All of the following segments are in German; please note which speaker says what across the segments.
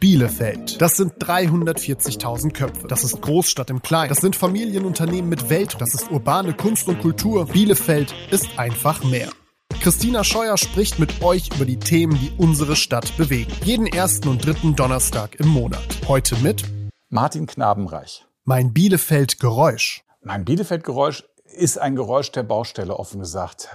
Speaker 1: Bielefeld. Das sind 340.000 Köpfe. Das ist Großstadt im Kleinen. Das sind Familienunternehmen mit Welt. Das ist urbane Kunst und Kultur. Bielefeld ist einfach mehr. Christina Scheuer spricht mit euch über die Themen, die unsere Stadt bewegen. Jeden ersten und dritten Donnerstag im Monat. Heute mit
Speaker 2: Martin Knabenreich.
Speaker 1: Mein Bielefeld Geräusch.
Speaker 2: Mein Bielefeld Geräusch ist ein Geräusch der Baustelle, offen gesagt.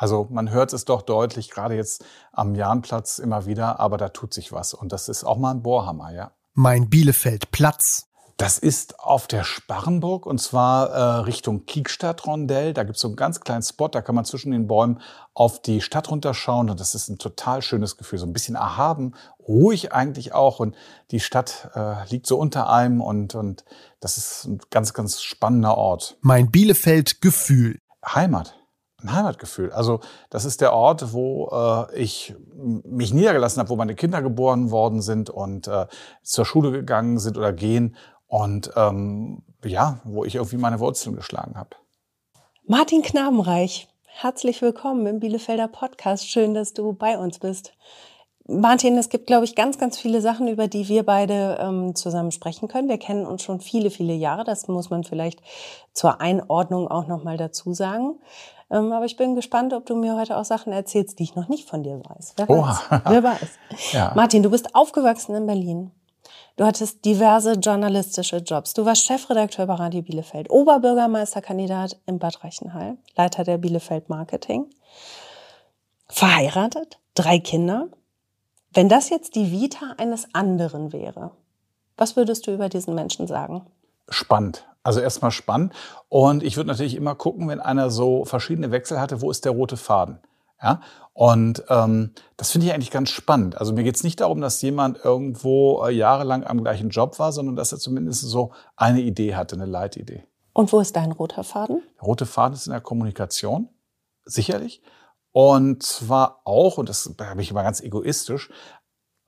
Speaker 2: Also man hört es doch deutlich, gerade jetzt am Jahnplatz immer wieder, aber da tut sich was. Und das ist auch mal ein Bohrhammer, ja.
Speaker 1: Mein Bielefeld Platz.
Speaker 2: Das ist auf der Sparrenburg und zwar äh, Richtung Kiekstadt-Rondell. Da gibt es so einen ganz kleinen Spot, da kann man zwischen den Bäumen auf die Stadt runterschauen und das ist ein total schönes Gefühl. So ein bisschen erhaben, ruhig eigentlich auch und die Stadt äh, liegt so unter einem und, und das ist ein ganz, ganz spannender Ort.
Speaker 1: Mein Bielefeld Gefühl.
Speaker 2: Heimat ein Heimatgefühl. Also das ist der Ort, wo äh, ich mich niedergelassen habe, wo meine Kinder geboren worden sind und äh, zur Schule gegangen sind oder gehen und ähm, ja, wo ich irgendwie meine Wurzeln geschlagen habe.
Speaker 3: Martin Knabenreich, herzlich willkommen im Bielefelder Podcast. Schön, dass du bei uns bist. Martin, es gibt, glaube ich, ganz, ganz viele Sachen, über die wir beide ähm, zusammen sprechen können. Wir kennen uns schon viele, viele Jahre. Das muss man vielleicht zur Einordnung auch nochmal dazu sagen. Ähm, aber ich bin gespannt, ob du mir heute auch Sachen erzählst, die ich noch nicht von dir weiß. Wer weiß? Wer weiß? ja. Martin, du bist aufgewachsen in Berlin. Du hattest diverse journalistische Jobs. Du warst Chefredakteur bei Radio Bielefeld, Oberbürgermeisterkandidat in Bad Reichenhall, Leiter der Bielefeld Marketing, verheiratet, drei Kinder. Wenn das jetzt die Vita eines anderen wäre, was würdest du über diesen Menschen sagen?
Speaker 2: Spannend. Also erstmal spannend. Und ich würde natürlich immer gucken, wenn einer so verschiedene Wechsel hatte, wo ist der rote Faden? Ja? Und ähm, das finde ich eigentlich ganz spannend. Also mir geht es nicht darum, dass jemand irgendwo äh, jahrelang am gleichen Job war, sondern dass er zumindest so eine Idee hatte, eine Leitidee.
Speaker 3: Und wo ist dein roter Faden?
Speaker 2: Der rote Faden ist in der Kommunikation, sicherlich. Und zwar auch, und das habe ich immer ganz egoistisch,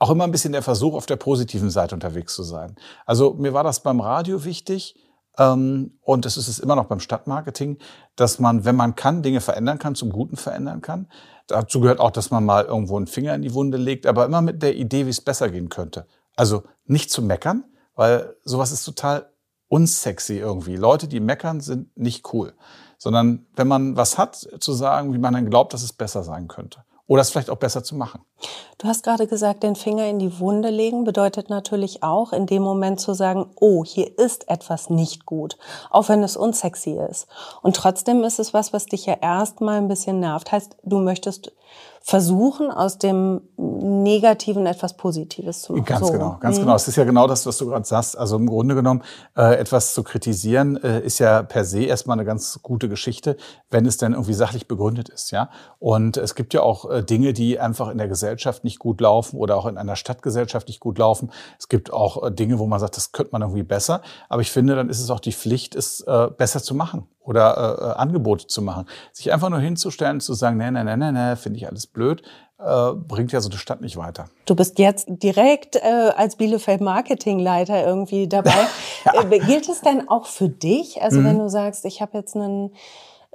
Speaker 2: auch immer ein bisschen der Versuch, auf der positiven Seite unterwegs zu sein. Also mir war das beim Radio wichtig, ähm, und das ist es immer noch beim Stadtmarketing, dass man, wenn man kann, Dinge verändern kann, zum Guten verändern kann. Dazu gehört auch, dass man mal irgendwo einen Finger in die Wunde legt, aber immer mit der Idee, wie es besser gehen könnte. Also nicht zu meckern, weil sowas ist total unsexy irgendwie. Leute, die meckern, sind nicht cool. Sondern wenn man was hat, zu sagen, wie man dann glaubt, dass es besser sein könnte. Oder es vielleicht auch besser zu machen.
Speaker 3: Du hast gerade gesagt, den Finger in die Wunde legen bedeutet natürlich auch, in dem Moment zu sagen, oh, hier ist etwas nicht gut, auch wenn es unsexy ist. Und trotzdem ist es was, was dich ja erstmal ein bisschen nervt. Heißt, du möchtest versuchen, aus dem Negativen etwas Positives zu machen.
Speaker 2: Ganz so. genau, ganz mhm. genau. Es ist ja genau das, was du gerade sagst. Also im Grunde genommen, äh, etwas zu kritisieren, äh, ist ja per se erstmal eine ganz gute Geschichte, wenn es dann irgendwie sachlich begründet ist, ja. Und es gibt ja auch äh, Dinge, die einfach in der Gesellschaft nicht gut laufen oder auch in einer Stadtgesellschaft nicht gut laufen. Es gibt auch äh, Dinge, wo man sagt, das könnte man irgendwie besser. Aber ich finde, dann ist es auch die Pflicht, es äh, besser zu machen oder äh, äh, Angebote zu machen. Sich einfach nur hinzustellen, zu sagen, nee, nee, nee, nee, nee, finde ich alles blöd, äh, bringt ja so eine Stadt nicht weiter.
Speaker 3: Du bist jetzt direkt äh, als Bielefeld Marketingleiter irgendwie dabei. ja. äh, gilt es denn auch für dich? Also mhm. wenn du sagst, ich habe jetzt einen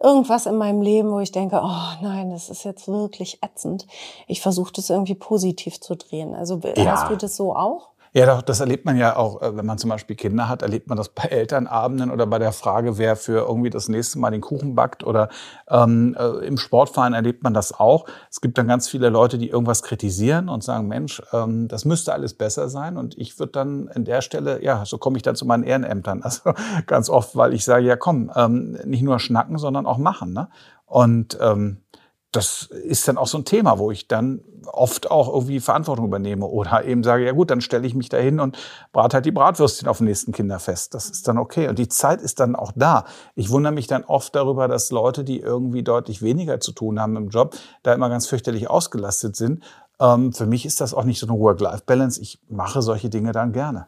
Speaker 3: irgendwas in meinem Leben, wo ich denke, oh nein, das ist jetzt wirklich ätzend. Ich versuche das irgendwie positiv zu drehen. Also ja. hast du das so auch?
Speaker 2: Ja, das erlebt man ja auch, äh, wenn man zum Beispiel Kinder hat, erlebt man das bei Elternabenden oder bei der Frage, wer für irgendwie das nächste Mal den Kuchen backt oder ähm, äh, im Sportverein erlebt man das auch. Es gibt dann ganz viele Leute, die irgendwas kritisieren und sagen, Mensch, ähm, das müsste alles besser sein. Und ich würde dann in der Stelle, ja, so komme ich dann zu meinen Ehrenämtern. Also ganz oft, weil ich sage, ja komm, ähm, nicht nur schnacken, sondern auch machen. Ne? Und ähm, das ist dann auch so ein Thema, wo ich dann oft auch irgendwie Verantwortung übernehme oder eben sage, ja gut, dann stelle ich mich da hin und brate halt die Bratwürstchen auf dem nächsten Kinderfest. Das ist dann okay. Und die Zeit ist dann auch da. Ich wundere mich dann oft darüber, dass Leute, die irgendwie deutlich weniger zu tun haben im Job, da immer ganz fürchterlich ausgelastet sind. Ähm, für mich ist das auch nicht so eine Work-Life-Balance. Ich mache solche Dinge dann gerne.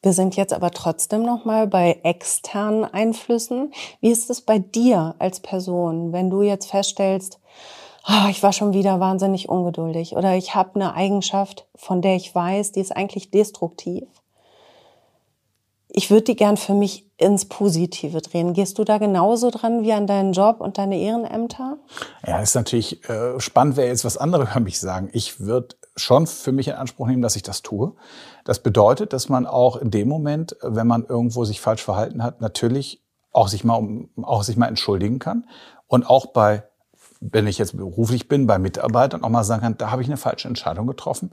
Speaker 3: Wir sind jetzt aber trotzdem noch mal bei externen Einflüssen. Wie ist es bei dir als Person, wenn du jetzt feststellst, oh, ich war schon wieder wahnsinnig ungeduldig oder ich habe eine Eigenschaft, von der ich weiß, die ist eigentlich destruktiv. Ich würde die gern für mich ins Positive drehen. Gehst du da genauso dran wie an deinen Job und deine Ehrenämter?
Speaker 2: Ja, ist natürlich äh, spannend, wer jetzt was anderes über mich sagen. Ich würde schon für mich in Anspruch nehmen, dass ich das tue. Das bedeutet, dass man auch in dem Moment, wenn man irgendwo sich falsch verhalten hat, natürlich auch sich mal, auch sich mal entschuldigen kann und auch bei wenn ich jetzt beruflich bin, bei Mitarbeitern auch mal sagen kann, da habe ich eine falsche Entscheidung getroffen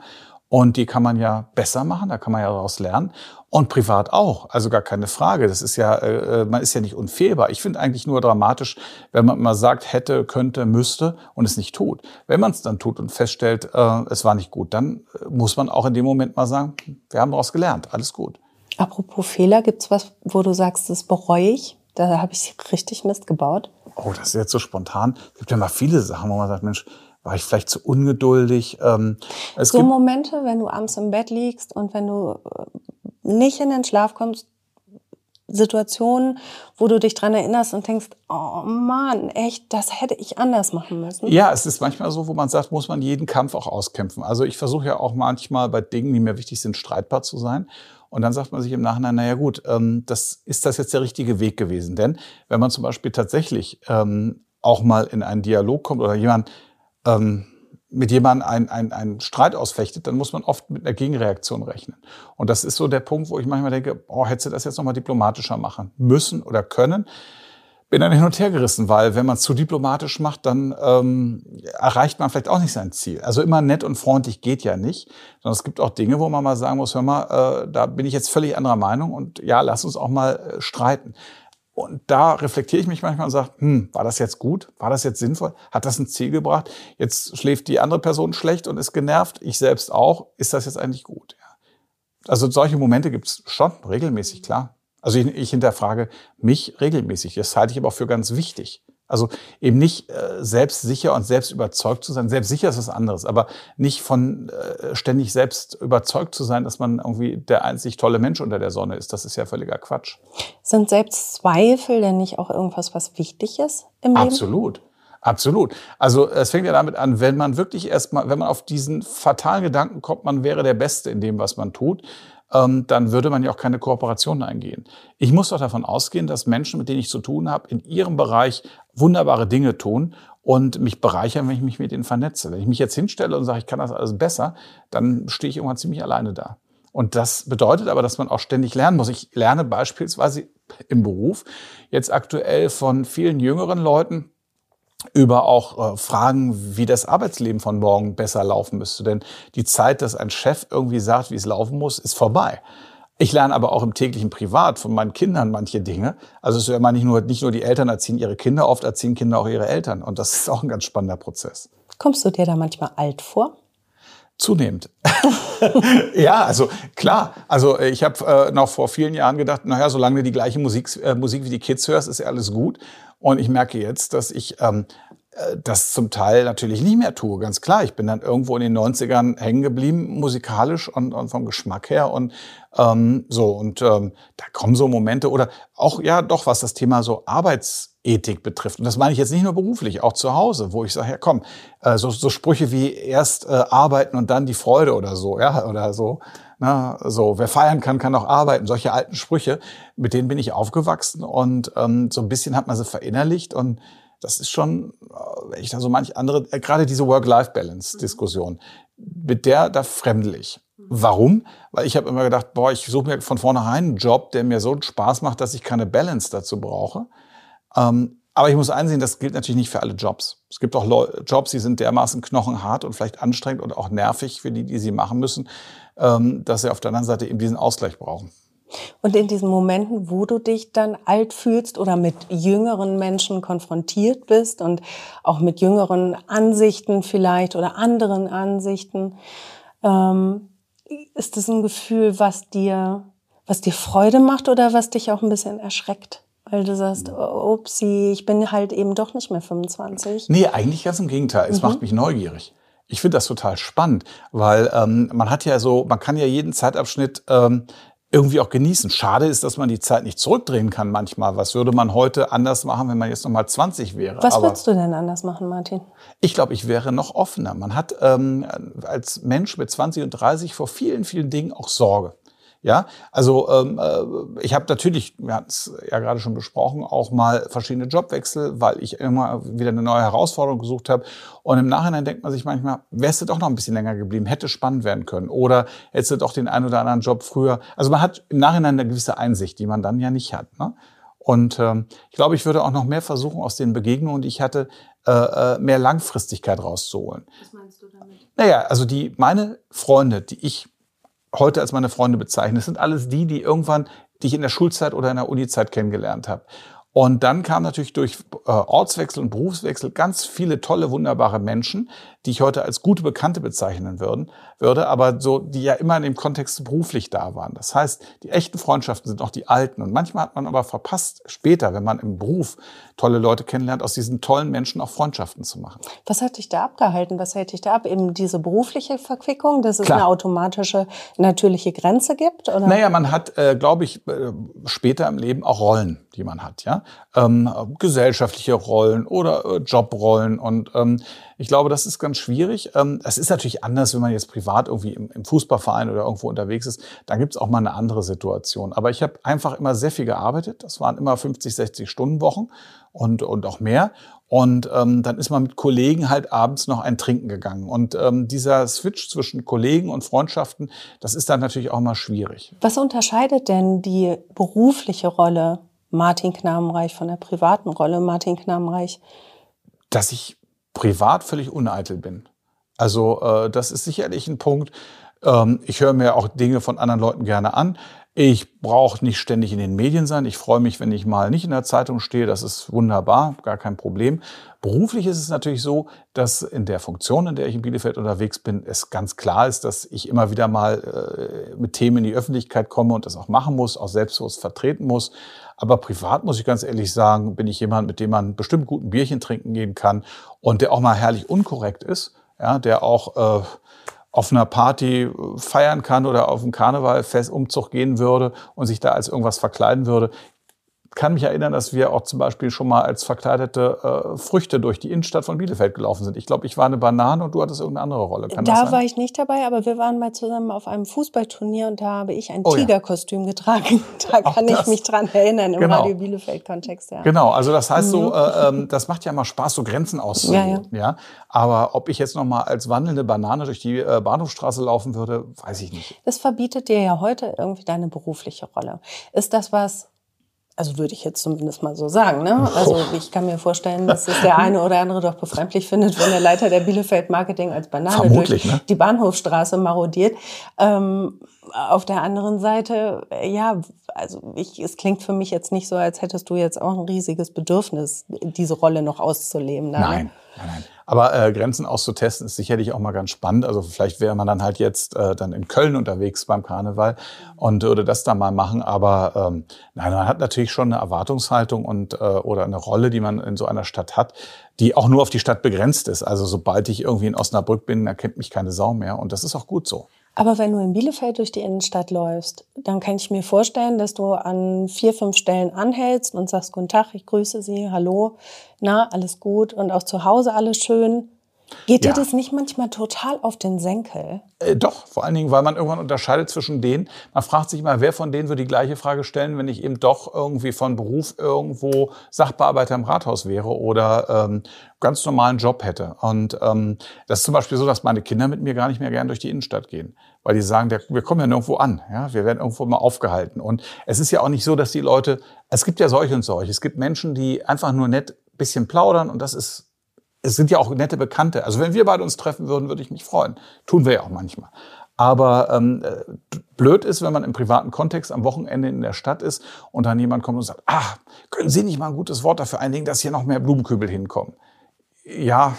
Speaker 2: und die kann man ja besser machen, da kann man ja daraus lernen. Und privat auch, also gar keine Frage. Das ist ja, äh, äh man ist ja nicht unfehlbar. Ich finde eigentlich nur dramatisch, wenn man immer sagt, hätte, könnte, müsste und es nicht tut. Wenn man es dann tut und feststellt, äh, es war nicht gut, dann äh, muss man auch in dem Moment mal sagen, wir haben daraus gelernt, alles gut.
Speaker 3: Apropos Fehler, gibt's was, wo du sagst, das bereue ich? Da habe ich richtig Mist gebaut.
Speaker 2: Oh, das ist jetzt so spontan. Es gibt ja mal viele Sachen, wo man sagt, Mensch, war ich vielleicht zu ungeduldig? Ähm,
Speaker 3: es so Momente, wenn du abends im Bett liegst und wenn du äh, nicht in den Schlaf kommst, Situationen, wo du dich dran erinnerst und denkst, oh Mann, echt, das hätte ich anders machen müssen.
Speaker 2: Ja, es ist manchmal so, wo man sagt, muss man jeden Kampf auch auskämpfen. Also ich versuche ja auch manchmal bei Dingen, die mir wichtig sind, streitbar zu sein. Und dann sagt man sich im Nachhinein, naja gut, ähm, das ist das jetzt der richtige Weg gewesen. Denn wenn man zum Beispiel tatsächlich ähm, auch mal in einen Dialog kommt oder jemand ähm, mit jemandem einen, einen, einen Streit ausfechtet, dann muss man oft mit einer Gegenreaktion rechnen. Und das ist so der Punkt, wo ich manchmal denke, oh, hättest du das jetzt nochmal diplomatischer machen müssen oder können. Bin dann hin und her gerissen, weil wenn man es zu diplomatisch macht, dann ähm, erreicht man vielleicht auch nicht sein Ziel. Also immer nett und freundlich geht ja nicht, sondern es gibt auch Dinge, wo man mal sagen muss, hör mal, äh, da bin ich jetzt völlig anderer Meinung und ja, lass uns auch mal äh, streiten. Und da reflektiere ich mich manchmal und sage, hm, war das jetzt gut? War das jetzt sinnvoll? Hat das ein Ziel gebracht? Jetzt schläft die andere Person schlecht und ist genervt, ich selbst auch. Ist das jetzt eigentlich gut? Ja. Also solche Momente gibt es schon regelmäßig, klar. Also ich, ich hinterfrage mich regelmäßig. Das halte ich aber auch für ganz wichtig. Also eben nicht äh, selbstsicher und selbst überzeugt zu sein. Selbstsicher ist was anderes, aber nicht von äh, ständig selbst überzeugt zu sein, dass man irgendwie der einzig tolle Mensch unter der Sonne ist. Das ist ja völliger Quatsch.
Speaker 3: Sind Selbstzweifel denn nicht auch irgendwas, was wichtig ist im Leben?
Speaker 2: Absolut. Absolut. Also es fängt ja damit an, wenn man wirklich erstmal, wenn man auf diesen fatalen Gedanken kommt, man wäre der Beste in dem, was man tut, ähm, dann würde man ja auch keine Kooperation eingehen. Ich muss doch davon ausgehen, dass Menschen, mit denen ich zu tun habe, in ihrem Bereich wunderbare Dinge tun und mich bereichern, wenn ich mich mit ihnen vernetze. Wenn ich mich jetzt hinstelle und sage, ich kann das alles besser, dann stehe ich irgendwann ziemlich alleine da. Und das bedeutet aber, dass man auch ständig lernen muss. Ich lerne beispielsweise im Beruf jetzt aktuell von vielen jüngeren Leuten, über auch äh, Fragen, wie das Arbeitsleben von morgen besser laufen müsste. Denn die Zeit, dass ein Chef irgendwie sagt, wie es laufen muss, ist vorbei. Ich lerne aber auch im täglichen Privat von meinen Kindern manche Dinge. Also es ist ja immer nicht nur, nicht nur die Eltern erziehen ihre Kinder, oft erziehen Kinder auch ihre Eltern. Und das ist auch ein ganz spannender Prozess.
Speaker 3: Kommst du dir da manchmal alt vor?
Speaker 2: Zunehmend. ja, also klar. Also ich habe äh, noch vor vielen Jahren gedacht, naja, solange du die gleiche Musik, äh, Musik wie die Kids hörst, ist ja alles gut. Und ich merke jetzt, dass ich ähm, äh, das zum Teil natürlich nicht mehr tue. Ganz klar, ich bin dann irgendwo in den 90ern hängen geblieben, musikalisch und, und vom Geschmack her. Und ähm, so, und ähm, da kommen so Momente oder auch, ja, doch, was das Thema so Arbeitsethik betrifft. Und das meine ich jetzt nicht nur beruflich, auch zu Hause, wo ich sage, ja komm, äh, so, so Sprüche wie erst äh, arbeiten und dann die Freude oder so, ja, oder so. Na, so, wer feiern kann, kann auch arbeiten. Solche alten Sprüche, mit denen bin ich aufgewachsen und ähm, so ein bisschen hat man sie verinnerlicht und das ist schon, äh, wenn ich da so manch andere, äh, gerade diese Work-Life-Balance-Diskussion, mit der, da fremdel ich. Warum? Weil ich habe immer gedacht, boah, ich suche mir von vornherein einen Job, der mir so Spaß macht, dass ich keine Balance dazu brauche. Ähm, aber ich muss einsehen, das gilt natürlich nicht für alle Jobs. Es gibt auch Jobs, die sind dermaßen knochenhart und vielleicht anstrengend und auch nervig für die, die sie machen müssen, ähm, dass sie auf der anderen Seite eben diesen Ausgleich brauchen.
Speaker 3: Und in diesen Momenten, wo du dich dann alt fühlst oder mit jüngeren Menschen konfrontiert bist und auch mit jüngeren Ansichten vielleicht oder anderen Ansichten, ähm, ist das ein Gefühl, was dir, was dir Freude macht oder was dich auch ein bisschen erschreckt? Weil du sagst, oh, upsie, ich bin halt eben doch nicht mehr 25.
Speaker 2: Nee, eigentlich ganz im Gegenteil. Es mhm. macht mich neugierig. Ich finde das total spannend, weil ähm, man hat ja so, man kann ja jeden Zeitabschnitt ähm, irgendwie auch genießen. Schade ist, dass man die Zeit nicht zurückdrehen kann manchmal. Was würde man heute anders machen, wenn man jetzt noch mal 20 wäre?
Speaker 3: Was Aber würdest du denn anders machen, Martin?
Speaker 2: Ich glaube, ich wäre noch offener. Man hat ähm, als Mensch mit 20 und 30 vor vielen, vielen Dingen auch Sorge. Ja, also ähm, äh, ich habe natürlich, wir hatten es ja gerade schon besprochen, auch mal verschiedene Jobwechsel, weil ich immer wieder eine neue Herausforderung gesucht habe. Und im Nachhinein denkt man sich manchmal, wärst du doch noch ein bisschen länger geblieben, hätte spannend werden können. Oder hättest du doch den einen oder anderen Job früher. Also man hat im Nachhinein eine gewisse Einsicht, die man dann ja nicht hat. Ne? Und ähm, ich glaube, ich würde auch noch mehr versuchen, aus den Begegnungen, die ich hatte, äh, äh mehr Langfristigkeit rauszuholen. Was meinst du damit? Naja, also die meine Freunde, die ich heute als meine Freunde bezeichne. Das sind alles die, die irgendwann, die ich in der Schulzeit oder in der Unizeit kennengelernt habe. Und dann kam natürlich durch äh, Ortswechsel und Berufswechsel ganz viele tolle, wunderbare Menschen, die ich heute als gute Bekannte bezeichnen würden, würde, aber so, die ja immer in dem Kontext beruflich da waren. Das heißt, die echten Freundschaften sind auch die alten. Und manchmal hat man aber verpasst, später, wenn man im Beruf tolle Leute kennenlernt, aus diesen tollen Menschen auch Freundschaften zu machen.
Speaker 3: Was hat dich da abgehalten? Was hält dich da ab? Eben diese berufliche Verquickung, dass es Klar. eine automatische, natürliche Grenze gibt?
Speaker 2: Oder? Naja, man hat, äh, glaube ich, äh, später im Leben auch Rollen, die man hat, ja. Ähm, gesellschaftliche Rollen oder äh, Jobrollen. Und ähm, ich glaube, das ist ganz schwierig. Ähm, es ist natürlich anders, wenn man jetzt privat irgendwie im Fußballverein oder irgendwo unterwegs ist. Da gibt's auch mal eine andere Situation. Aber ich habe einfach immer sehr viel gearbeitet. Das waren immer 50, 60 Stunden Wochen und, und auch mehr. Und ähm, dann ist man mit Kollegen halt abends noch ein Trinken gegangen. Und ähm, dieser Switch zwischen Kollegen und Freundschaften, das ist dann natürlich auch mal schwierig.
Speaker 3: Was unterscheidet denn die berufliche Rolle Martin Knabenreich von der privaten Rolle Martin Knabenreich?
Speaker 2: Dass ich privat völlig uneitel bin. Also äh, das ist sicherlich ein Punkt. Ähm, ich höre mir auch Dinge von anderen Leuten gerne an. Ich brauche nicht ständig in den Medien sein. Ich freue mich, wenn ich mal nicht in der Zeitung stehe. Das ist wunderbar, gar kein Problem. Beruflich ist es natürlich so, dass in der Funktion, in der ich in Bielefeld unterwegs bin, es ganz klar ist, dass ich immer wieder mal äh, mit Themen in die Öffentlichkeit komme und das auch machen muss, auch selbstbewusst vertreten muss. Aber privat muss ich ganz ehrlich sagen, bin ich jemand, mit dem man bestimmt guten Bierchen trinken gehen kann und der auch mal herrlich unkorrekt ist, ja, der auch äh, auf einer Party feiern kann oder auf einen Karnevalfestumzug gehen würde und sich da als irgendwas verkleiden würde kann mich erinnern, dass wir auch zum Beispiel schon mal als verkleidete äh, Früchte durch die Innenstadt von Bielefeld gelaufen sind. Ich glaube, ich war eine Banane und du hattest irgendeine andere Rolle.
Speaker 3: Kann da war ich nicht dabei, aber wir waren mal zusammen auf einem Fußballturnier und da habe ich ein oh, Tigerkostüm ja. getragen. Da kann ich mich dran erinnern im genau. Radio Bielefeld-Kontext. Ja.
Speaker 2: Genau, also das heißt so, mhm. äh, ähm, das macht ja mal Spaß, so Grenzen auszuloten. Ja, ja. ja, Aber ob ich jetzt noch mal als wandelnde Banane durch die äh, Bahnhofstraße laufen würde, weiß ich nicht.
Speaker 3: Das verbietet dir ja heute irgendwie deine berufliche Rolle. Ist das was, also würde ich jetzt zumindest mal so sagen. Ne? Also ich kann mir vorstellen, dass es der eine oder andere doch befremdlich findet, wenn der Leiter der Bielefeld Marketing als Banane Vermutlich, durch ne? die Bahnhofstraße marodiert. Ähm, auf der anderen Seite, ja, also ich, es klingt für mich jetzt nicht so, als hättest du jetzt auch ein riesiges Bedürfnis, diese Rolle noch auszuleben.
Speaker 2: Da, ne? nein, nein, Aber äh, Grenzen auszutesten ist sicherlich auch mal ganz spannend. Also vielleicht wäre man dann halt jetzt äh, dann in Köln unterwegs beim Karneval und würde das dann mal machen. Aber ähm, nein, man hat natürlich schon eine Erwartungshaltung und äh, oder eine Rolle, die man in so einer Stadt hat, die auch nur auf die Stadt begrenzt ist. Also sobald ich irgendwie in Osnabrück bin, erkennt mich keine Sau mehr. Und das ist auch gut so.
Speaker 3: Aber wenn du in Bielefeld durch die Innenstadt läufst, dann kann ich mir vorstellen, dass du an vier, fünf Stellen anhältst und sagst, guten Tag, ich grüße Sie, hallo, na, alles gut und auch zu Hause alles schön. Geht ja. dir das nicht manchmal total auf den Senkel?
Speaker 2: Äh, doch, vor allen Dingen, weil man irgendwann unterscheidet zwischen denen. Man fragt sich mal, wer von denen würde die gleiche Frage stellen, wenn ich eben doch irgendwie von Beruf irgendwo Sachbearbeiter im Rathaus wäre oder ähm, ganz normalen Job hätte. Und ähm, das ist zum Beispiel so, dass meine Kinder mit mir gar nicht mehr gern durch die Innenstadt gehen, weil die sagen, der, wir kommen ja nirgendwo an, ja, wir werden irgendwo mal aufgehalten. Und es ist ja auch nicht so, dass die Leute, es gibt ja solche und solche. Es gibt Menschen, die einfach nur nett bisschen plaudern und das ist es sind ja auch nette Bekannte. Also wenn wir beide uns treffen würden, würde ich mich freuen. Tun wir ja auch manchmal. Aber ähm, äh, blöd ist, wenn man im privaten Kontext am Wochenende in der Stadt ist und dann jemand kommt und sagt, ah, können Sie nicht mal ein gutes Wort dafür einlegen, dass hier noch mehr Blumenkübel hinkommen? Ja,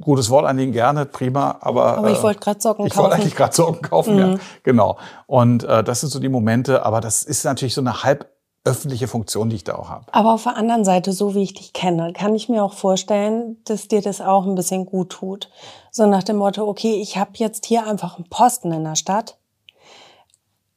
Speaker 2: gutes Wort einlegen gerne, prima, aber.
Speaker 3: Aber ich wollte gerade Socken
Speaker 2: ich kaufen. Ich wollte eigentlich gerade Socken kaufen, mhm. ja, genau. Und äh, das sind so die Momente, aber das ist natürlich so eine halb öffentliche Funktion, die ich da auch habe.
Speaker 3: Aber auf der anderen Seite, so wie ich dich kenne, kann ich mir auch vorstellen, dass dir das auch ein bisschen gut tut. So nach dem Motto, okay, ich habe jetzt hier einfach einen Posten in der Stadt.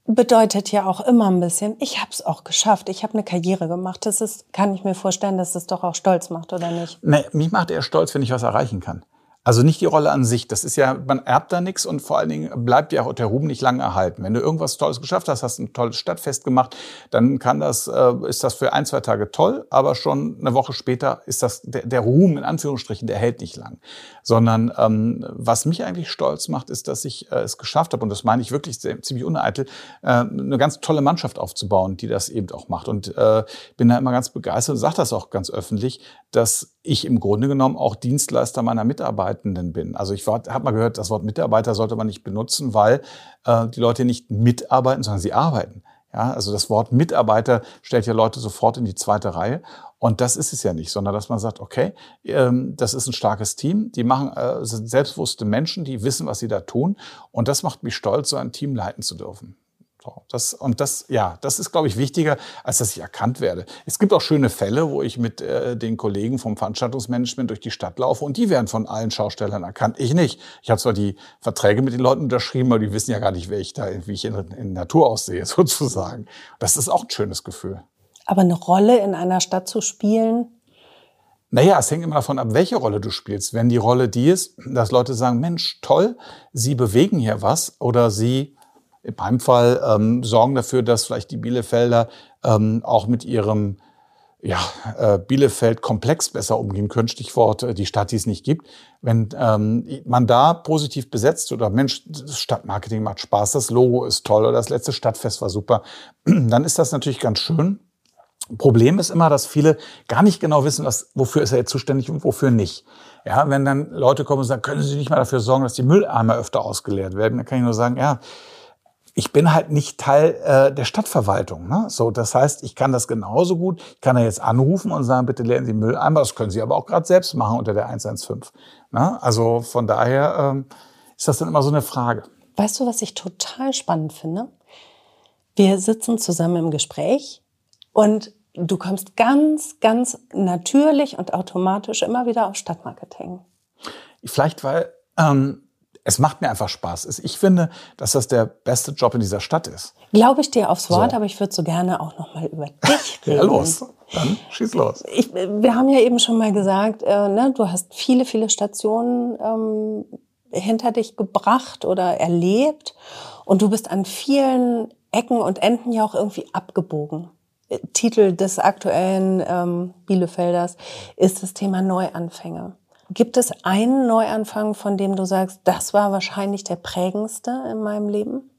Speaker 3: Bedeutet ja auch immer ein bisschen, ich habe es auch geschafft, ich habe eine Karriere gemacht. Das ist, kann ich mir vorstellen, dass das doch auch stolz macht, oder nicht?
Speaker 2: Nee, mich macht eher stolz, wenn ich was erreichen kann. Also nicht die Rolle an sich. Das ist ja, man erbt da nichts und vor allen Dingen bleibt ja auch der Ruhm nicht lange erhalten. Wenn du irgendwas Tolles geschafft hast, hast ein tolles Stadtfest gemacht, dann kann das, äh, ist das für ein, zwei Tage toll, aber schon eine Woche später ist das, der, der Ruhm in Anführungsstrichen, der hält nicht lang. Sondern ähm, was mich eigentlich stolz macht, ist, dass ich äh, es geschafft habe, und das meine ich wirklich sehr, ziemlich uneitel, äh, eine ganz tolle Mannschaft aufzubauen, die das eben auch macht. Und äh, bin da immer ganz begeistert und sage das auch ganz öffentlich, dass ich im Grunde genommen auch Dienstleister meiner Mitarbeitenden bin. Also ich habe mal gehört, das Wort Mitarbeiter sollte man nicht benutzen, weil äh, die Leute nicht mitarbeiten, sondern sie arbeiten. Ja, also das Wort Mitarbeiter stellt ja Leute sofort in die zweite Reihe. Und das ist es ja nicht, sondern dass man sagt, okay, ähm, das ist ein starkes Team, die machen, äh, sind selbstbewusste Menschen, die wissen, was sie da tun. Und das macht mich stolz, so ein Team leiten zu dürfen. So, das, und das, ja, das ist, glaube ich, wichtiger, als dass ich erkannt werde. Es gibt auch schöne Fälle, wo ich mit äh, den Kollegen vom Veranstaltungsmanagement durch die Stadt laufe und die werden von allen Schaustellern erkannt. Ich nicht. Ich habe zwar die Verträge mit den Leuten unterschrieben, aber die wissen ja gar nicht, wer ich da, wie ich in, in Natur aussehe, sozusagen. Das ist auch ein schönes Gefühl.
Speaker 3: Aber eine Rolle in einer Stadt zu spielen,
Speaker 2: naja, es hängt immer davon ab, welche Rolle du spielst. Wenn die Rolle die ist, dass Leute sagen, Mensch, toll, sie bewegen hier was oder sie in meinem Fall ähm, sorgen dafür, dass vielleicht die Bielefelder ähm, auch mit ihrem ja, äh, Bielefeld-Komplex besser umgehen können. Stichwort äh, die Stadt, die es nicht gibt. Wenn ähm, man da positiv besetzt oder Mensch, das Stadtmarketing macht Spaß, das Logo ist toll oder das letzte Stadtfest war super, dann ist das natürlich ganz schön. Problem ist immer, dass viele gar nicht genau wissen, was, wofür ist er jetzt zuständig und wofür nicht. Ja, wenn dann Leute kommen und sagen, können Sie nicht mal dafür sorgen, dass die Mülleimer öfter ausgeleert werden, dann kann ich nur sagen, ja, ich bin halt nicht Teil äh, der Stadtverwaltung. Ne? So, das heißt, ich kann das genauso gut. Ich kann da jetzt anrufen und sagen, bitte leeren Sie Mülleimer. Das können Sie aber auch gerade selbst machen unter der 115. Ne? Also von daher ähm, ist das dann immer so eine Frage.
Speaker 3: Weißt du, was ich total spannend finde? Wir sitzen zusammen im Gespräch und du kommst ganz, ganz natürlich und automatisch immer wieder auf Stadtmarketing.
Speaker 2: Vielleicht, weil ähm, es macht mir einfach Spaß. Ich finde, dass das der beste Job in dieser Stadt ist.
Speaker 3: Glaube ich dir aufs Wort, so. aber ich würde so gerne auch noch mal über dich reden.
Speaker 2: ja, los. Dann schieß los.
Speaker 3: Ich, wir haben ja eben schon mal gesagt, äh, ne, du hast viele, viele Stationen ähm, hinter dich gebracht oder erlebt und du bist an vielen Ecken und Enden ja auch irgendwie abgebogen. Titel des aktuellen ähm, Bielefelders ist das Thema Neuanfänge. Gibt es einen Neuanfang, von dem du sagst, das war wahrscheinlich der prägendste in meinem Leben?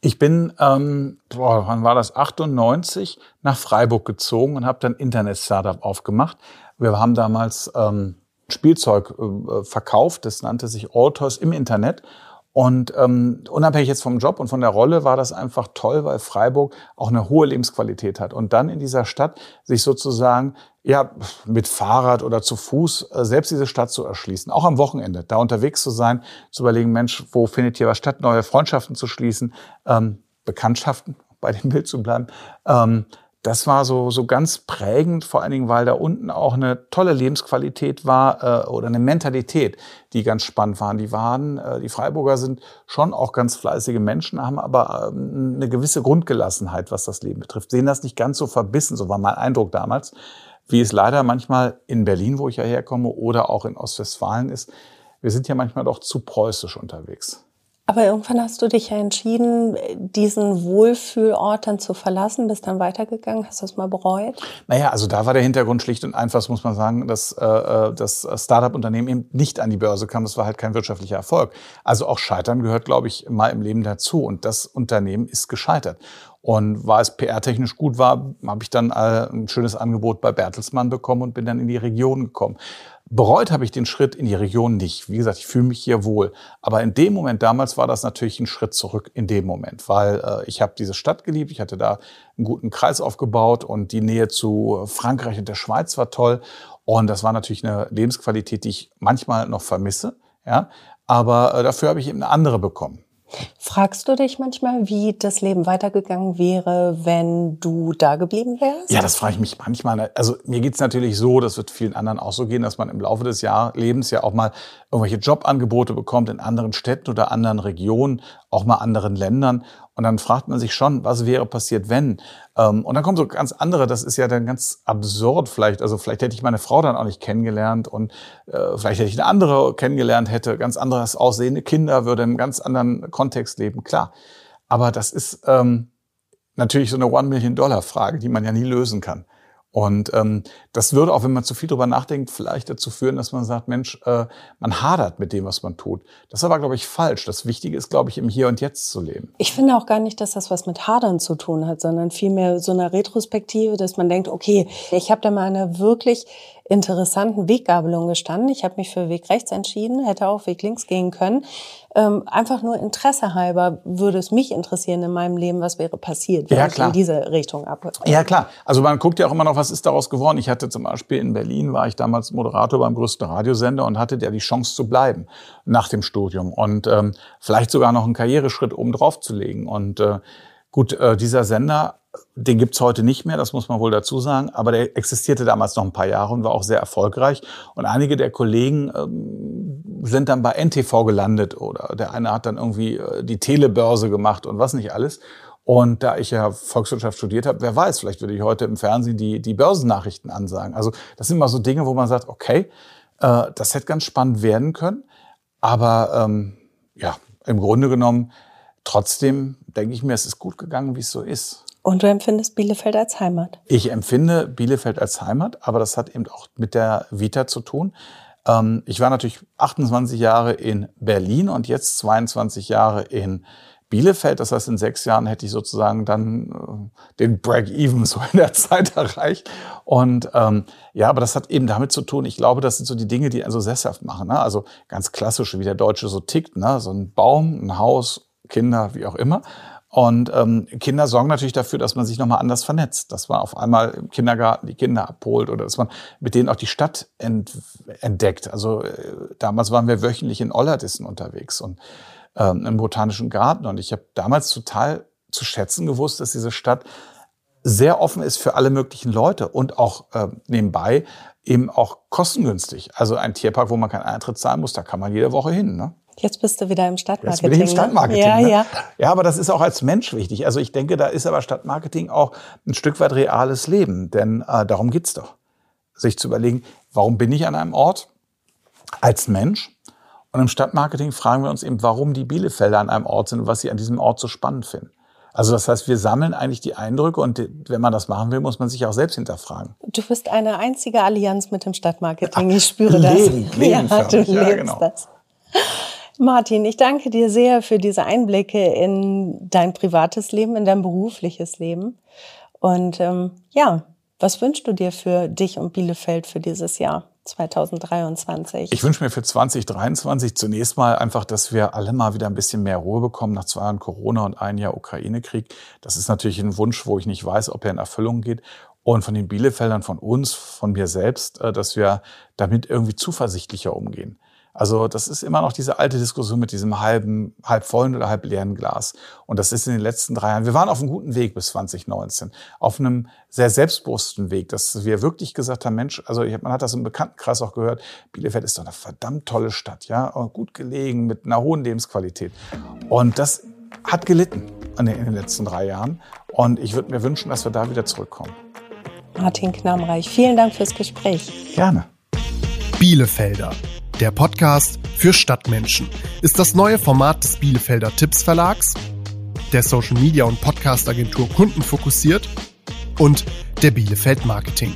Speaker 2: Ich bin, ähm, boah, wann war das, 98, nach Freiburg gezogen und habe dann Internet-Startup aufgemacht. Wir haben damals ähm, Spielzeug äh, verkauft, das nannte sich Autos im Internet. Und ähm, unabhängig jetzt vom Job und von der Rolle war das einfach toll, weil Freiburg auch eine hohe Lebensqualität hat. Und dann in dieser Stadt sich sozusagen ja mit Fahrrad oder zu Fuß äh, selbst diese Stadt zu erschließen, auch am Wochenende, da unterwegs zu sein, zu überlegen, Mensch, wo findet hier was statt, neue Freundschaften zu schließen, ähm, Bekanntschaften, bei dem Bild zu bleiben. Ähm, das war so, so ganz prägend, vor allen Dingen, weil da unten auch eine tolle Lebensqualität war äh, oder eine Mentalität, die ganz spannend waren. Die waren, äh, die Freiburger sind schon auch ganz fleißige Menschen, haben aber ähm, eine gewisse Grundgelassenheit, was das Leben betrifft. Sehen das nicht ganz so verbissen, so war mein Eindruck damals, wie es leider manchmal in Berlin, wo ich ja herkomme, oder auch in Ostwestfalen ist. Wir sind ja manchmal doch zu preußisch unterwegs.
Speaker 3: Aber irgendwann hast du dich ja entschieden, diesen Wohlfühlort dann zu verlassen, bist dann weitergegangen. Hast du das mal bereut?
Speaker 2: Naja, also da war der Hintergrund schlicht und einfach, muss man sagen, dass äh, äh, das Startup-Unternehmen eben nicht an die Börse kam. Das war halt kein wirtschaftlicher Erfolg. Also auch Scheitern gehört, glaube ich, mal im Leben dazu. Und das Unternehmen ist gescheitert. Und weil es PR-technisch gut war, habe ich dann äh, ein schönes Angebot bei Bertelsmann bekommen und bin dann in die Region gekommen. Bereut habe ich den Schritt in die Region nicht. Wie gesagt, ich fühle mich hier wohl. Aber in dem Moment damals war das natürlich ein Schritt zurück in dem Moment, weil äh, ich habe diese Stadt geliebt. Ich hatte da einen guten Kreis aufgebaut und die Nähe zu Frankreich und der Schweiz war toll. Und das war natürlich eine Lebensqualität, die ich manchmal noch vermisse. Ja, aber äh, dafür habe ich eben eine andere bekommen.
Speaker 3: Fragst du dich manchmal, wie das Leben weitergegangen wäre, wenn du da geblieben wärst?
Speaker 2: Ja, das frage ich mich manchmal. Also mir geht's natürlich so, das wird vielen anderen auch so gehen, dass man im Laufe des Jahr Lebens ja auch mal irgendwelche Jobangebote bekommt in anderen Städten oder anderen Regionen, auch mal anderen Ländern. Und dann fragt man sich schon, was wäre passiert, wenn? Ähm, und dann kommen so ganz andere, das ist ja dann ganz absurd vielleicht. Also vielleicht hätte ich meine Frau dann auch nicht kennengelernt und äh, vielleicht hätte ich eine andere kennengelernt, hätte ganz anderes aussehende Kinder, würde im ganz anderen Kontext leben, klar. Aber das ist ähm, natürlich so eine One-Million-Dollar-Frage, die man ja nie lösen kann. Und ähm, das würde auch, wenn man zu viel drüber nachdenkt, vielleicht dazu führen, dass man sagt, Mensch, äh, man hadert mit dem, was man tut. Das ist aber, glaube ich, falsch. Das Wichtige ist, glaube ich, im Hier und Jetzt zu leben.
Speaker 3: Ich finde auch gar nicht, dass das was mit Hadern zu tun hat, sondern vielmehr so eine Retrospektive, dass man denkt, okay, ich habe da mal eine wirklich interessanten Weggabelung gestanden. Ich habe mich für Weg rechts entschieden, hätte auch Weg links gehen können. Ähm, einfach nur Interesse halber würde es mich interessieren in meinem Leben, was wäre passiert, wenn
Speaker 2: ja,
Speaker 3: ich in diese Richtung ab.
Speaker 2: Ja, klar. Also man guckt ja auch immer noch, was ist daraus geworden. Ich hatte zum Beispiel in Berlin, war ich damals Moderator beim größten Radiosender und hatte ja die Chance zu bleiben nach dem Studium und ähm, vielleicht sogar noch einen Karriereschritt oben drauf zu legen. Und äh, gut, äh, dieser Sender den gibt's heute nicht mehr, das muss man wohl dazu sagen, aber der existierte damals noch ein paar Jahre und war auch sehr erfolgreich. Und einige der Kollegen ähm, sind dann bei NTV gelandet oder der eine hat dann irgendwie äh, die Telebörse gemacht und was nicht alles. Und da ich ja Volkswirtschaft studiert habe, wer weiß, vielleicht würde ich heute im Fernsehen die, die Börsennachrichten ansagen. Also das sind immer so Dinge, wo man sagt, okay, äh, das hätte ganz spannend werden können. Aber ähm, ja, im Grunde genommen, trotzdem denke ich mir, es ist gut gegangen, wie es so ist.
Speaker 3: Und du empfindest Bielefeld als Heimat?
Speaker 2: Ich empfinde Bielefeld als Heimat, aber das hat eben auch mit der Vita zu tun. Ähm, ich war natürlich 28 Jahre in Berlin und jetzt 22 Jahre in Bielefeld. Das heißt, in sechs Jahren hätte ich sozusagen dann äh, den Break-Even so in der Zeit erreicht. Und ähm, ja, aber das hat eben damit zu tun, ich glaube, das sind so die Dinge, die einen so sesshaft machen. Ne? Also ganz klassisch, wie der Deutsche so tickt. Ne? So ein Baum, ein Haus, Kinder, wie auch immer. Und ähm, Kinder sorgen natürlich dafür, dass man sich nochmal anders vernetzt, dass man auf einmal im Kindergarten die Kinder abholt oder dass man mit denen auch die Stadt ent entdeckt. Also äh, damals waren wir wöchentlich in Ollerdissen unterwegs und ähm, im Botanischen Garten. Und ich habe damals total zu schätzen gewusst, dass diese Stadt sehr offen ist für alle möglichen Leute und auch äh, nebenbei eben auch kostengünstig. Also ein Tierpark, wo man keinen Eintritt zahlen muss, da kann man jede Woche hin. Ne?
Speaker 3: Jetzt bist du wieder im Stadtmarketing.
Speaker 2: Jetzt bin ich im ne? Stadtmarketing.
Speaker 3: Ja,
Speaker 2: ne?
Speaker 3: ja.
Speaker 2: ja, aber das ist auch als Mensch wichtig. Also ich denke, da ist aber Stadtmarketing auch ein Stück weit reales Leben. Denn äh, darum geht's doch. Sich zu überlegen, warum bin ich an einem Ort als Mensch? Und im Stadtmarketing fragen wir uns eben, warum die Bielefelder an einem Ort sind und was sie an diesem Ort so spannend finden. Also das heißt, wir sammeln eigentlich die Eindrücke und wenn man das machen will, muss man sich auch selbst hinterfragen.
Speaker 3: Du bist eine einzige Allianz mit dem Stadtmarketing. Ich spüre das.
Speaker 2: Leben, Leben
Speaker 3: ja, du lebst
Speaker 2: ja, genau.
Speaker 3: das. Martin, ich danke dir sehr für diese Einblicke in dein privates Leben, in dein berufliches Leben. Und ähm, ja, was wünschst du dir für dich und Bielefeld für dieses Jahr 2023?
Speaker 2: Ich wünsche mir für 2023 zunächst mal einfach, dass wir alle mal wieder ein bisschen mehr Ruhe bekommen nach zwei Jahren Corona und ein Jahr Ukraine-Krieg. Das ist natürlich ein Wunsch, wo ich nicht weiß, ob er in Erfüllung geht. Und von den Bielefeldern, von uns, von mir selbst, äh, dass wir damit irgendwie zuversichtlicher umgehen. Also das ist immer noch diese alte Diskussion mit diesem halben, halb vollen oder halb leeren Glas. Und das ist in den letzten drei Jahren, wir waren auf einem guten Weg bis 2019, auf einem sehr selbstbewussten Weg, dass wir wirklich gesagt haben, Mensch, also man hat das im Bekanntenkreis auch gehört, Bielefeld ist doch eine verdammt tolle Stadt, ja, gut gelegen, mit einer hohen Lebensqualität. Und das hat gelitten in den letzten drei Jahren. Und ich würde mir wünschen, dass wir da wieder zurückkommen.
Speaker 3: Martin Knammreich, vielen Dank fürs Gespräch.
Speaker 2: Gerne.
Speaker 1: Bielefelder der Podcast für Stadtmenschen ist das neue Format des Bielefelder Tipps Verlags, der Social Media und Podcast Agentur Kunden fokussiert und der Bielefeld Marketing.